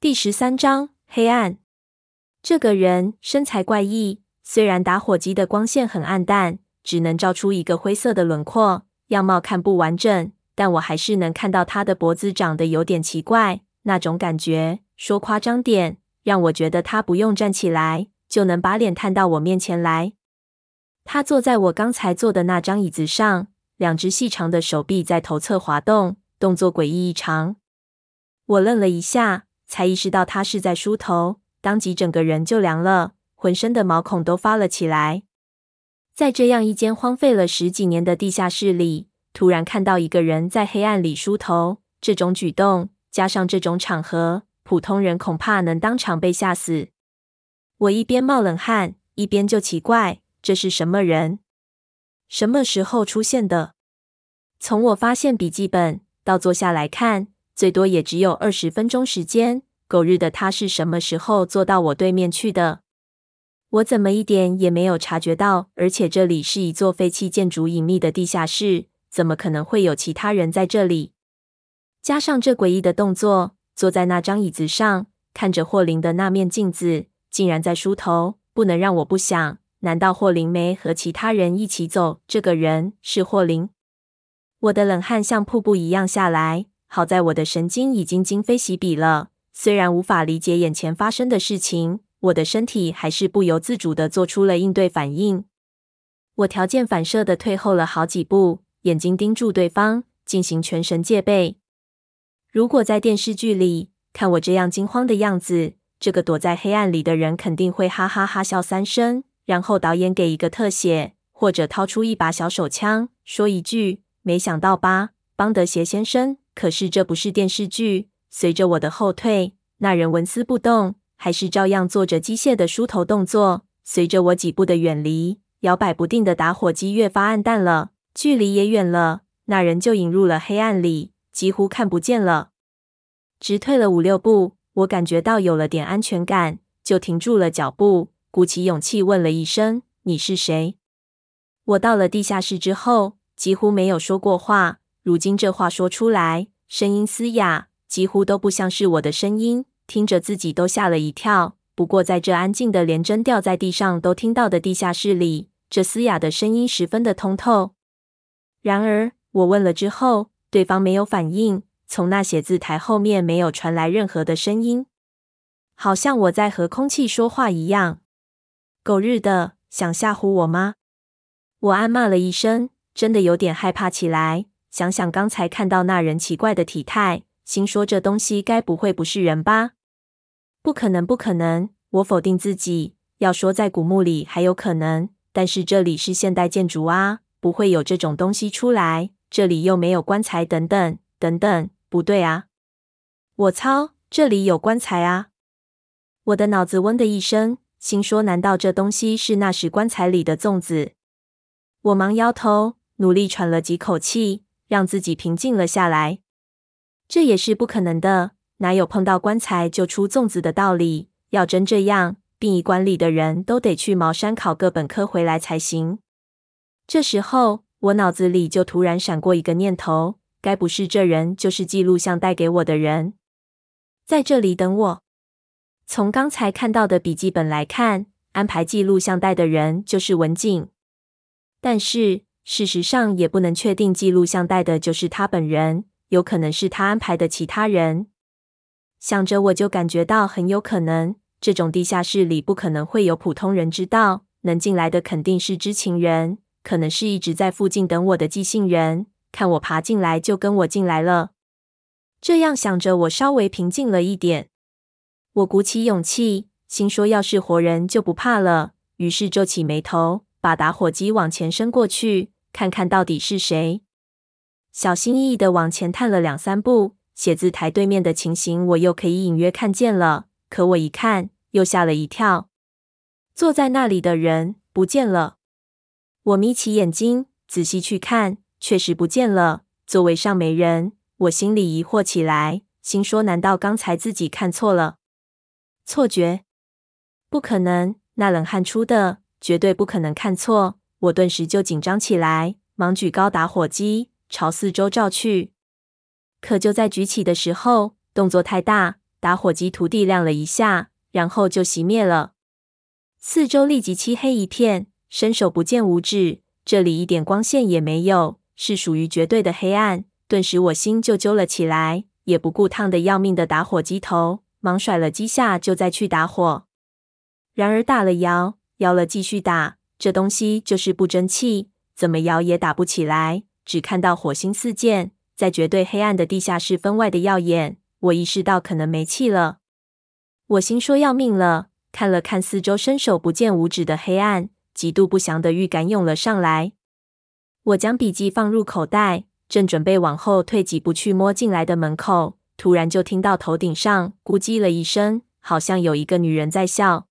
第十三章黑暗。这个人身材怪异，虽然打火机的光线很暗淡，只能照出一个灰色的轮廓，样貌看不完整，但我还是能看到他的脖子长得有点奇怪。那种感觉，说夸张点，让我觉得他不用站起来就能把脸探到我面前来。他坐在我刚才坐的那张椅子上，两只细长的手臂在头侧滑动，动作诡异异常。我愣了一下。才意识到他是在梳头，当即整个人就凉了，浑身的毛孔都发了起来。在这样一间荒废了十几年的地下室里，突然看到一个人在黑暗里梳头，这种举动加上这种场合，普通人恐怕能当场被吓死。我一边冒冷汗，一边就奇怪，这是什么人？什么时候出现的？从我发现笔记本到坐下来看。最多也只有二十分钟时间。狗日的，他是什么时候坐到我对面去的？我怎么一点也没有察觉到？而且这里是一座废弃建筑，隐秘的地下室，怎么可能会有其他人在这里？加上这诡异的动作，坐在那张椅子上，看着霍林的那面镜子，竟然在梳头，不能让我不想：难道霍林没和其他人一起走？这个人是霍林？我的冷汗像瀑布一样下来。好在我的神经已经今非昔比了，虽然无法理解眼前发生的事情，我的身体还是不由自主地做出了应对反应。我条件反射地退后了好几步，眼睛盯住对方，进行全神戒备。如果在电视剧里看我这样惊慌的样子，这个躲在黑暗里的人肯定会哈哈哈笑三声，然后导演给一个特写，或者掏出一把小手枪，说一句：“没想到吧，邦德鞋先生。”可是这不是电视剧。随着我的后退，那人纹丝不动，还是照样做着机械的梳头动作。随着我几步的远离，摇摆不定的打火机越发暗淡了，距离也远了，那人就隐入了黑暗里，几乎看不见了。直退了五六步，我感觉到有了点安全感，就停住了脚步，鼓起勇气问了一声：“你是谁？”我到了地下室之后，几乎没有说过话。如今这话说出来，声音嘶哑，几乎都不像是我的声音，听着自己都吓了一跳。不过在这安静的连针掉在地上都听到的地下室里，这嘶哑的声音十分的通透。然而我问了之后，对方没有反应，从那写字台后面没有传来任何的声音，好像我在和空气说话一样。狗日的，想吓唬我吗？我暗骂了一声，真的有点害怕起来。想想刚才看到那人奇怪的体态，心说这东西该不会不是人吧？不可能，不可能！我否定自己。要说在古墓里还有可能，但是这里是现代建筑啊，不会有这种东西出来。这里又没有棺材，等等等等，不对啊！我操，这里有棺材啊！我的脑子嗡的一声，心说难道这东西是那时棺材里的粽子？我忙摇头，努力喘了几口气。让自己平静了下来，这也是不可能的。哪有碰到棺材就出粽子的道理？要真这样，殡仪馆里的人都得去茅山考个本科回来才行。这时候，我脑子里就突然闪过一个念头：该不是这人就是寄录像带给我的人，在这里等我。从刚才看到的笔记本来看，安排寄录像带的人就是文静，但是。事实上，也不能确定记录像带的就是他本人，有可能是他安排的其他人。想着，我就感觉到很有可能，这种地下室里不可能会有普通人知道，能进来的肯定是知情人，可能是一直在附近等我的寄信人，看我爬进来就跟我进来了。这样想着，我稍微平静了一点。我鼓起勇气，心说要是活人就不怕了，于是皱起眉头。把打火机往前伸过去，看看到底是谁。小心翼翼的往前探了两三步，写字台对面的情形我又可以隐约看见了。可我一看，又吓了一跳。坐在那里的人不见了。我眯起眼睛，仔细去看，确实不见了。座位上没人，我心里疑惑起来，心说：难道刚才自己看错了？错觉？不可能，那冷汗出的。绝对不可能看错！我顿时就紧张起来，忙举高打火机，朝四周照去。可就在举起的时候，动作太大，打火机涂地亮了一下，然后就熄灭了。四周立即漆黑一片，伸手不见五指，这里一点光线也没有，是属于绝对的黑暗。顿时我心就揪了起来，也不顾烫的要命的打火机头，忙甩了几下就再去打火。然而打了摇，摇了继续打，这东西就是不争气，怎么摇也打不起来，只看到火星四溅，在绝对黑暗的地下室分外的耀眼。我意识到可能没气了，我心说要命了。看了看四周，伸手不见五指的黑暗，极度不祥的预感涌了上来。我将笔记放入口袋。正准备往后退几步去摸进来的门口，突然就听到头顶上咕叽了一声，好像有一个女人在笑。